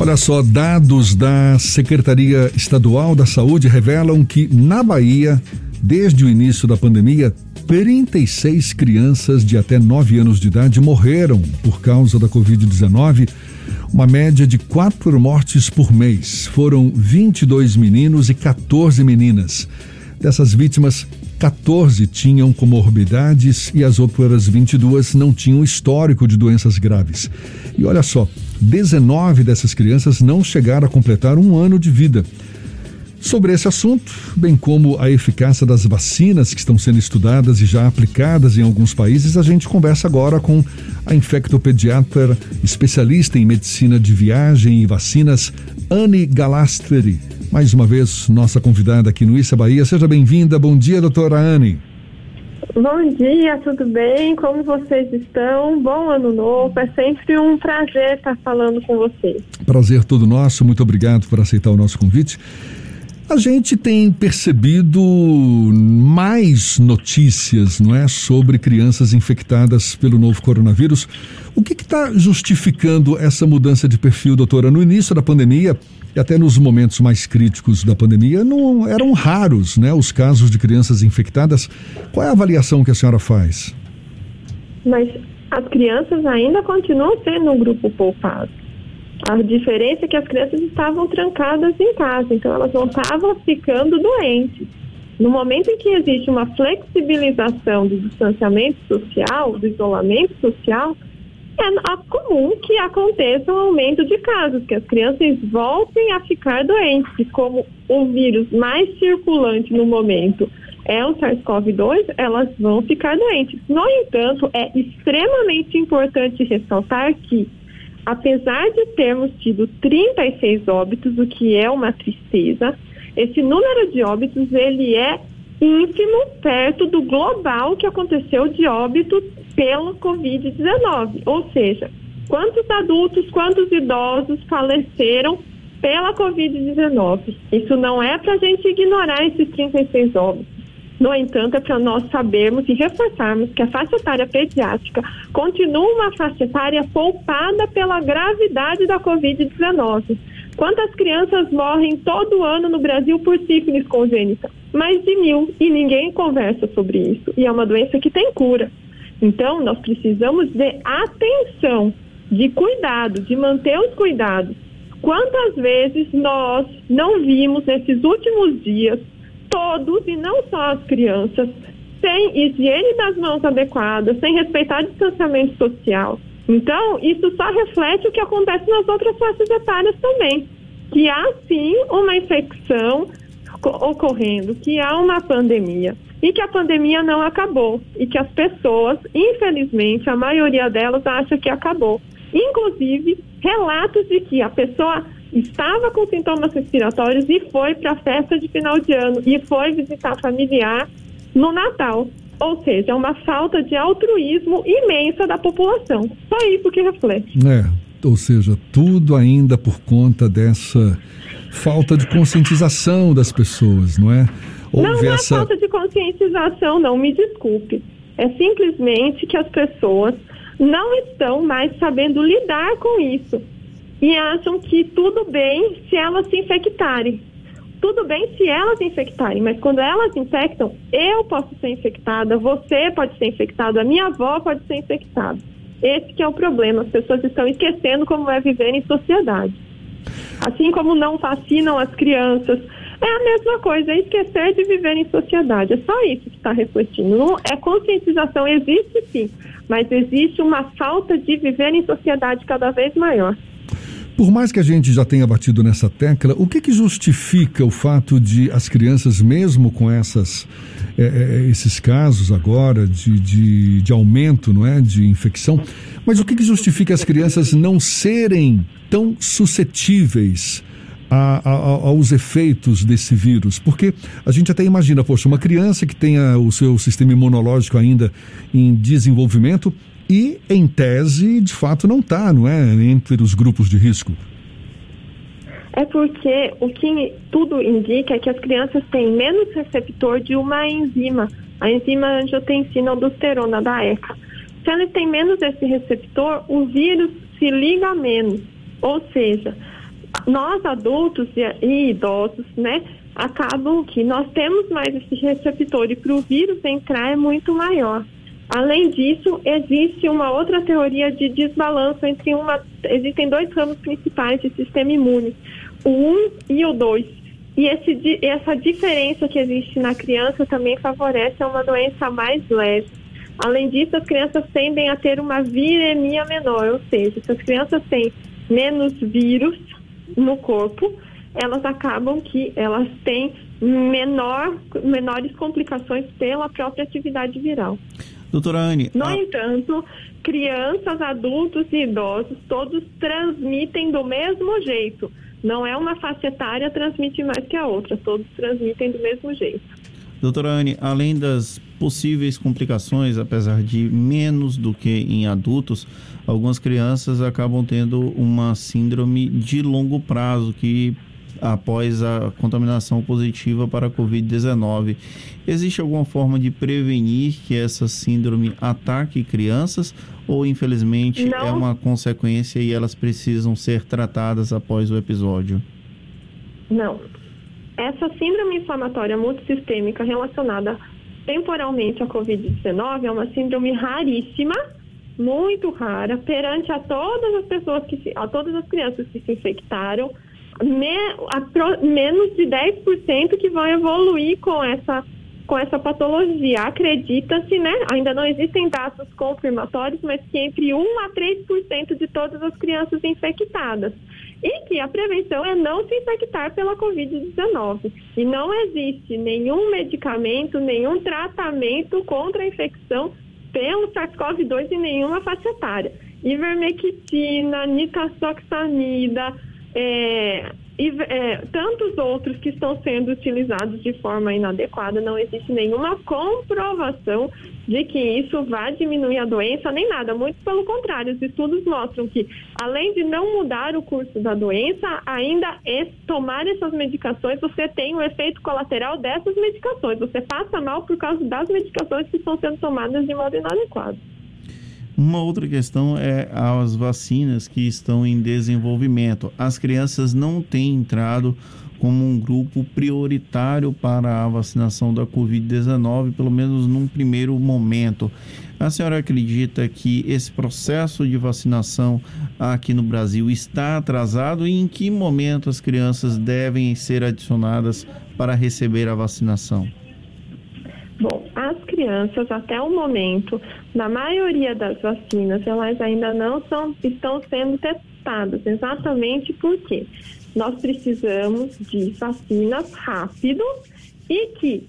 Olha só, dados da Secretaria Estadual da Saúde revelam que na Bahia, desde o início da pandemia, 36 crianças de até 9 anos de idade morreram por causa da Covid-19, uma média de quatro mortes por mês. Foram 22 meninos e 14 meninas. Dessas vítimas, 14 tinham comorbidades e as outras 22 não tinham histórico de doenças graves. E olha só, 19 dessas crianças não chegaram a completar um ano de vida. Sobre esse assunto, bem como a eficácia das vacinas que estão sendo estudadas e já aplicadas em alguns países, a gente conversa agora com a infectopediatra especialista em medicina de viagem e vacinas, Anne Galastri. Mais uma vez, nossa convidada aqui no Issa Bahia. Seja bem-vinda. Bom dia, doutora Anne. Bom dia, tudo bem? Como vocês estão? Bom ano novo. É sempre um prazer estar falando com vocês. Prazer todo nosso. Muito obrigado por aceitar o nosso convite. A gente tem percebido mais notícias, não é, sobre crianças infectadas pelo novo coronavírus. O que está justificando essa mudança de perfil, doutora? No início da pandemia e até nos momentos mais críticos da pandemia, não eram raros, né, os casos de crianças infectadas. Qual é a avaliação que a senhora faz? Mas as crianças ainda continuam sendo um grupo poupado. A diferença é que as crianças estavam trancadas em casa, então elas não estavam ficando doentes. No momento em que existe uma flexibilização do distanciamento social, do isolamento social, é comum que aconteça um aumento de casos, que as crianças voltem a ficar doentes. Como o vírus mais circulante no momento é o SARS-CoV-2, elas vão ficar doentes. No entanto, é extremamente importante ressaltar que apesar de termos tido 36 óbitos, o que é uma tristeza, esse número de óbitos ele é ínfimo perto do global que aconteceu de óbitos pela Covid-19. Ou seja, quantos adultos, quantos idosos faleceram pela Covid-19. Isso não é para a gente ignorar esses 36 óbitos. No entanto, é para nós sabermos e reforçarmos que a faixa etária pediátrica continua uma faixa etária poupada pela gravidade da Covid-19. Quantas crianças morrem todo ano no Brasil por sífilis congênita? Mais de mil. E ninguém conversa sobre isso. E é uma doença que tem cura. Então, nós precisamos de atenção, de cuidado, de manter os cuidados. Quantas vezes nós não vimos nesses últimos dias todos, e não só as crianças, sem higiene das mãos adequada, sem respeitar distanciamento social. Então, isso só reflete o que acontece nas outras faixas etárias também. Que há sim uma infecção ocorrendo, que há uma pandemia e que a pandemia não acabou e que as pessoas, infelizmente, a maioria delas acha que acabou. Inclusive, relatos de que a pessoa estava com sintomas respiratórios e foi para a festa de final de ano e foi visitar familiar no Natal. Ou seja, é uma falta de altruísmo imensa da população. Só isso que reflete. É, ou seja, tudo ainda por conta dessa falta de conscientização das pessoas, não é? Houve não, não é é falta de conscientização, não, me desculpe. É simplesmente que as pessoas não estão mais sabendo lidar com isso e acham que tudo bem se elas se infectarem. Tudo bem se elas infectarem, mas quando elas infectam, eu posso ser infectada, você pode ser infectado, a minha avó pode ser infectada. Esse que é o problema, as pessoas estão esquecendo como é viver em sociedade. Assim como não vacinam as crianças, é a mesma coisa, é esquecer de viver em sociedade. É só isso que está refletindo. Não, é conscientização, existe sim, mas existe uma falta de viver em sociedade cada vez maior. Por mais que a gente já tenha batido nessa tecla, o que, que justifica o fato de as crianças, mesmo com essas, é, esses casos agora de, de, de, aumento não é, de infecção, mas o que, que justifica as crianças não serem tão suscetíveis a, a, aos efeitos desse vírus? Porque a gente até imagina, poxa, uma criança que tenha o seu sistema imunológico ainda em desenvolvimento, e, em tese, de fato, não está, não é, entre os grupos de risco. É porque o que tudo indica é que as crianças têm menos receptor de uma enzima, a enzima angiotensina aldosterona da ECA. Se elas têm menos esse receptor, o vírus se liga menos. Ou seja, nós adultos e, idosos, né, acabam que nós temos mais esse receptor e para o vírus entrar é muito maior. Além disso, existe uma outra teoria de desbalanço entre uma. Existem dois ramos principais de sistema imune, o 1 um e o 2. E esse, essa diferença que existe na criança também favorece uma doença mais leve. Além disso, as crianças tendem a ter uma viremia menor, ou seja, se as crianças têm menos vírus no corpo, elas acabam que elas têm menor, menores complicações pela própria atividade viral. Doutora Anne. No a... entanto, crianças, adultos e idosos, todos transmitem do mesmo jeito. Não é uma faixa etária transmite mais que a outra, todos transmitem do mesmo jeito. Doutora Anne, além das possíveis complicações, apesar de menos do que em adultos, algumas crianças acabam tendo uma síndrome de longo prazo que após a contaminação positiva para a Covid-19. Existe alguma forma de prevenir que essa síndrome ataque crianças ou, infelizmente, é Não. é uma consequência e elas precisam ser tratadas após o episódio? Não. Essa síndrome inflamatória multissistêmica relacionada temporalmente à Covid-19 é uma síndrome raríssima, muito rara, perante a todas as pessoas que se, a todas as crianças que se infectaram me, a, menos de 10% que vão evoluir com essa, com essa patologia. Acredita-se, né? Ainda não existem dados confirmatórios, mas que entre 1 a 3% de todas as crianças infectadas. E que a prevenção é não se infectar pela Covid-19. E não existe nenhum medicamento, nenhum tratamento contra a infecção pelo SARS-CoV-2 em nenhuma faixa etária. Ivermectina, nitazoxanida, é, e é, tantos outros que estão sendo utilizados de forma inadequada, não existe nenhuma comprovação de que isso vai diminuir a doença, nem nada. Muito pelo contrário, os estudos mostram que, além de não mudar o curso da doença, ainda é tomar essas medicações, você tem o efeito colateral dessas medicações. Você passa mal por causa das medicações que estão sendo tomadas de modo inadequado. Uma outra questão é as vacinas que estão em desenvolvimento. As crianças não têm entrado como um grupo prioritário para a vacinação da Covid-19, pelo menos num primeiro momento. A senhora acredita que esse processo de vacinação aqui no Brasil está atrasado e em que momento as crianças devem ser adicionadas para receber a vacinação? Bom, as crianças, até o momento, na maioria das vacinas, elas ainda não são, estão sendo testadas, exatamente porque nós precisamos de vacinas rápido e que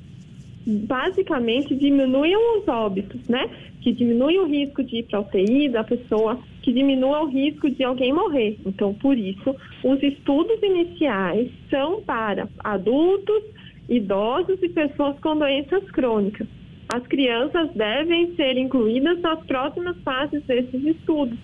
basicamente diminuam os óbitos, né? Que diminuam o risco de ir para UTI da pessoa, que diminuam o risco de alguém morrer. Então, por isso, os estudos iniciais são para adultos, idosos e pessoas com doenças crônicas. As crianças devem ser incluídas nas próximas fases desses estudos.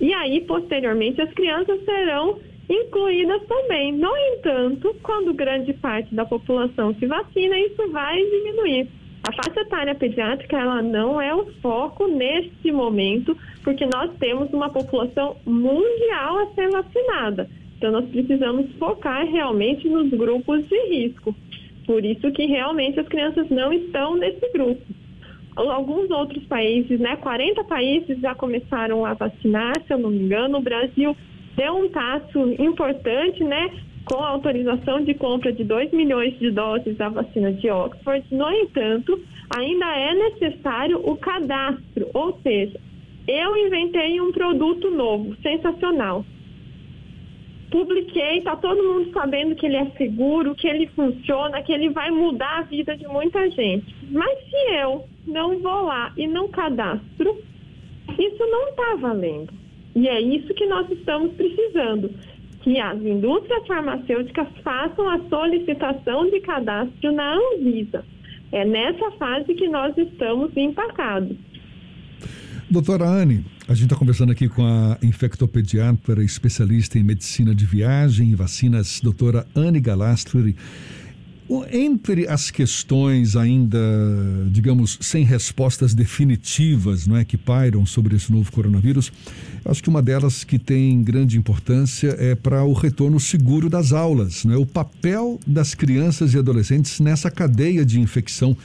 E aí, posteriormente, as crianças serão incluídas também. No entanto, quando grande parte da população se vacina, isso vai diminuir. A faixa etária pediátrica ela não é o foco neste momento, porque nós temos uma população mundial a ser vacinada. Então, nós precisamos focar realmente nos grupos de risco. Por isso que realmente as crianças não estão nesse grupo. Alguns outros países, né, 40 países já começaram a vacinar, se eu não me engano. O Brasil deu um passo importante, né, com a autorização de compra de 2 milhões de doses da vacina de Oxford. No entanto, ainda é necessário o cadastro, ou seja, eu inventei um produto novo, sensacional publiquei, tá todo mundo sabendo que ele é seguro, que ele funciona, que ele vai mudar a vida de muita gente. Mas se eu não vou lá e não cadastro, isso não está valendo. E é isso que nós estamos precisando. Que as indústrias farmacêuticas façam a solicitação de cadastro na Anvisa. É nessa fase que nós estamos empacados. Doutora Anne, a gente está conversando aqui com a infectopediatra, especialista em medicina de viagem e vacinas, doutora Anne Galastri. Entre as questões ainda, digamos, sem respostas definitivas, não é, que pairam sobre esse novo coronavírus, acho que uma delas que tem grande importância é para o retorno seguro das aulas, não é? O papel das crianças e adolescentes nessa cadeia de infecção,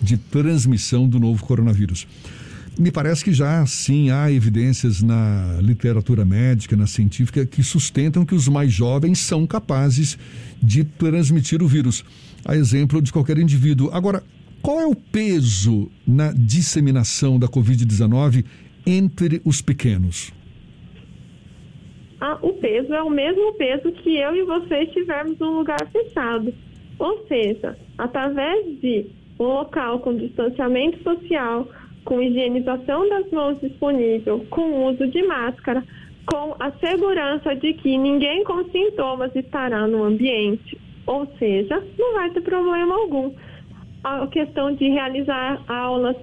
de transmissão do novo coronavírus. Me parece que já sim há evidências na literatura médica, na científica, que sustentam que os mais jovens são capazes de transmitir o vírus, a exemplo de qualquer indivíduo. Agora, qual é o peso na disseminação da Covid-19 entre os pequenos? Ah, o peso é o mesmo peso que eu e você estivermos num lugar fechado. Ou seja, através de um local com distanciamento social, com higienização das mãos disponível, com uso de máscara, com a segurança de que ninguém com sintomas estará no ambiente, ou seja, não vai ter problema algum. A questão de realizar aulas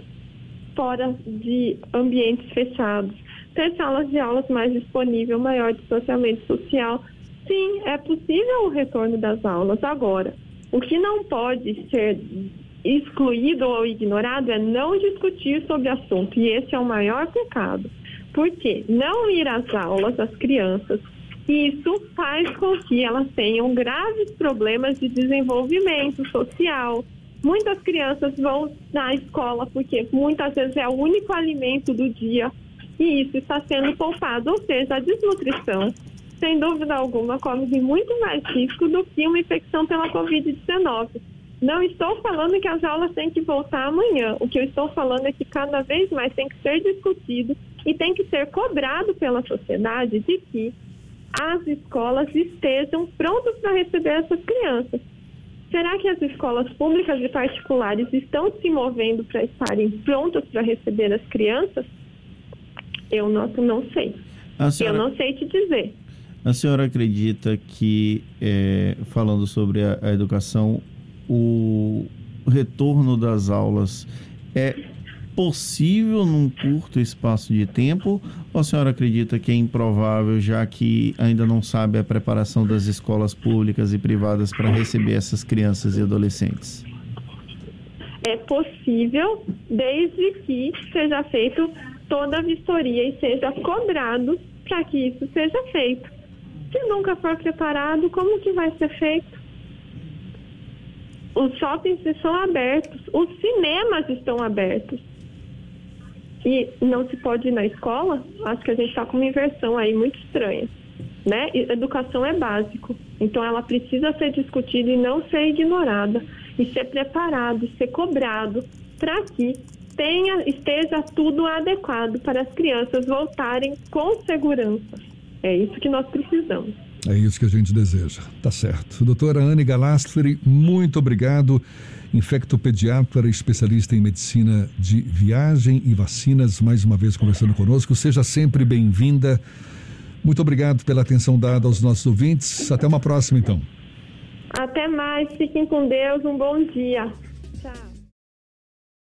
fora de ambientes fechados, ter salas de aulas mais disponível, maior distanciamento social, sim, é possível o retorno das aulas agora. O que não pode ser excluído ou ignorado é não discutir sobre o assunto. E esse é o maior pecado. Porque não ir às aulas, as crianças, isso faz com que elas tenham graves problemas de desenvolvimento social. Muitas crianças vão na escola porque muitas vezes é o único alimento do dia e isso está sendo poupado, ou seja, a desnutrição, sem dúvida alguma, corre muito mais risco do que uma infecção pela Covid-19. Não estou falando que as aulas têm que voltar amanhã. O que eu estou falando é que cada vez mais tem que ser discutido e tem que ser cobrado pela sociedade de que as escolas estejam prontas para receber essas crianças. Será que as escolas públicas e particulares estão se movendo para estarem prontas para receber as crianças? Eu não, não sei. Senhora, eu não sei te dizer. A senhora acredita que, é, falando sobre a, a educação, o retorno das aulas é possível num curto espaço de tempo ou a senhora acredita que é improvável, já que ainda não sabe a preparação das escolas públicas e privadas para receber essas crianças e adolescentes? É possível, desde que seja feito toda a vistoria e seja cobrado para que isso seja feito. Se nunca for preparado, como que vai ser feito? Os shoppings estão abertos, os cinemas estão abertos. E não se pode ir na escola? Acho que a gente está com uma inversão aí muito estranha. Né? Educação é básico, então ela precisa ser discutida e não ser ignorada, e ser preparado, ser cobrado, para que tenha, esteja tudo adequado para as crianças voltarem com segurança. É isso que nós precisamos. É isso que a gente deseja. Tá certo. Doutora Anne Galastri, muito obrigado. Infectopediatra, especialista em medicina de viagem e vacinas, mais uma vez conversando conosco. Seja sempre bem-vinda. Muito obrigado pela atenção dada aos nossos ouvintes. Até uma próxima, então. Até mais. Fiquem com Deus. Um bom dia.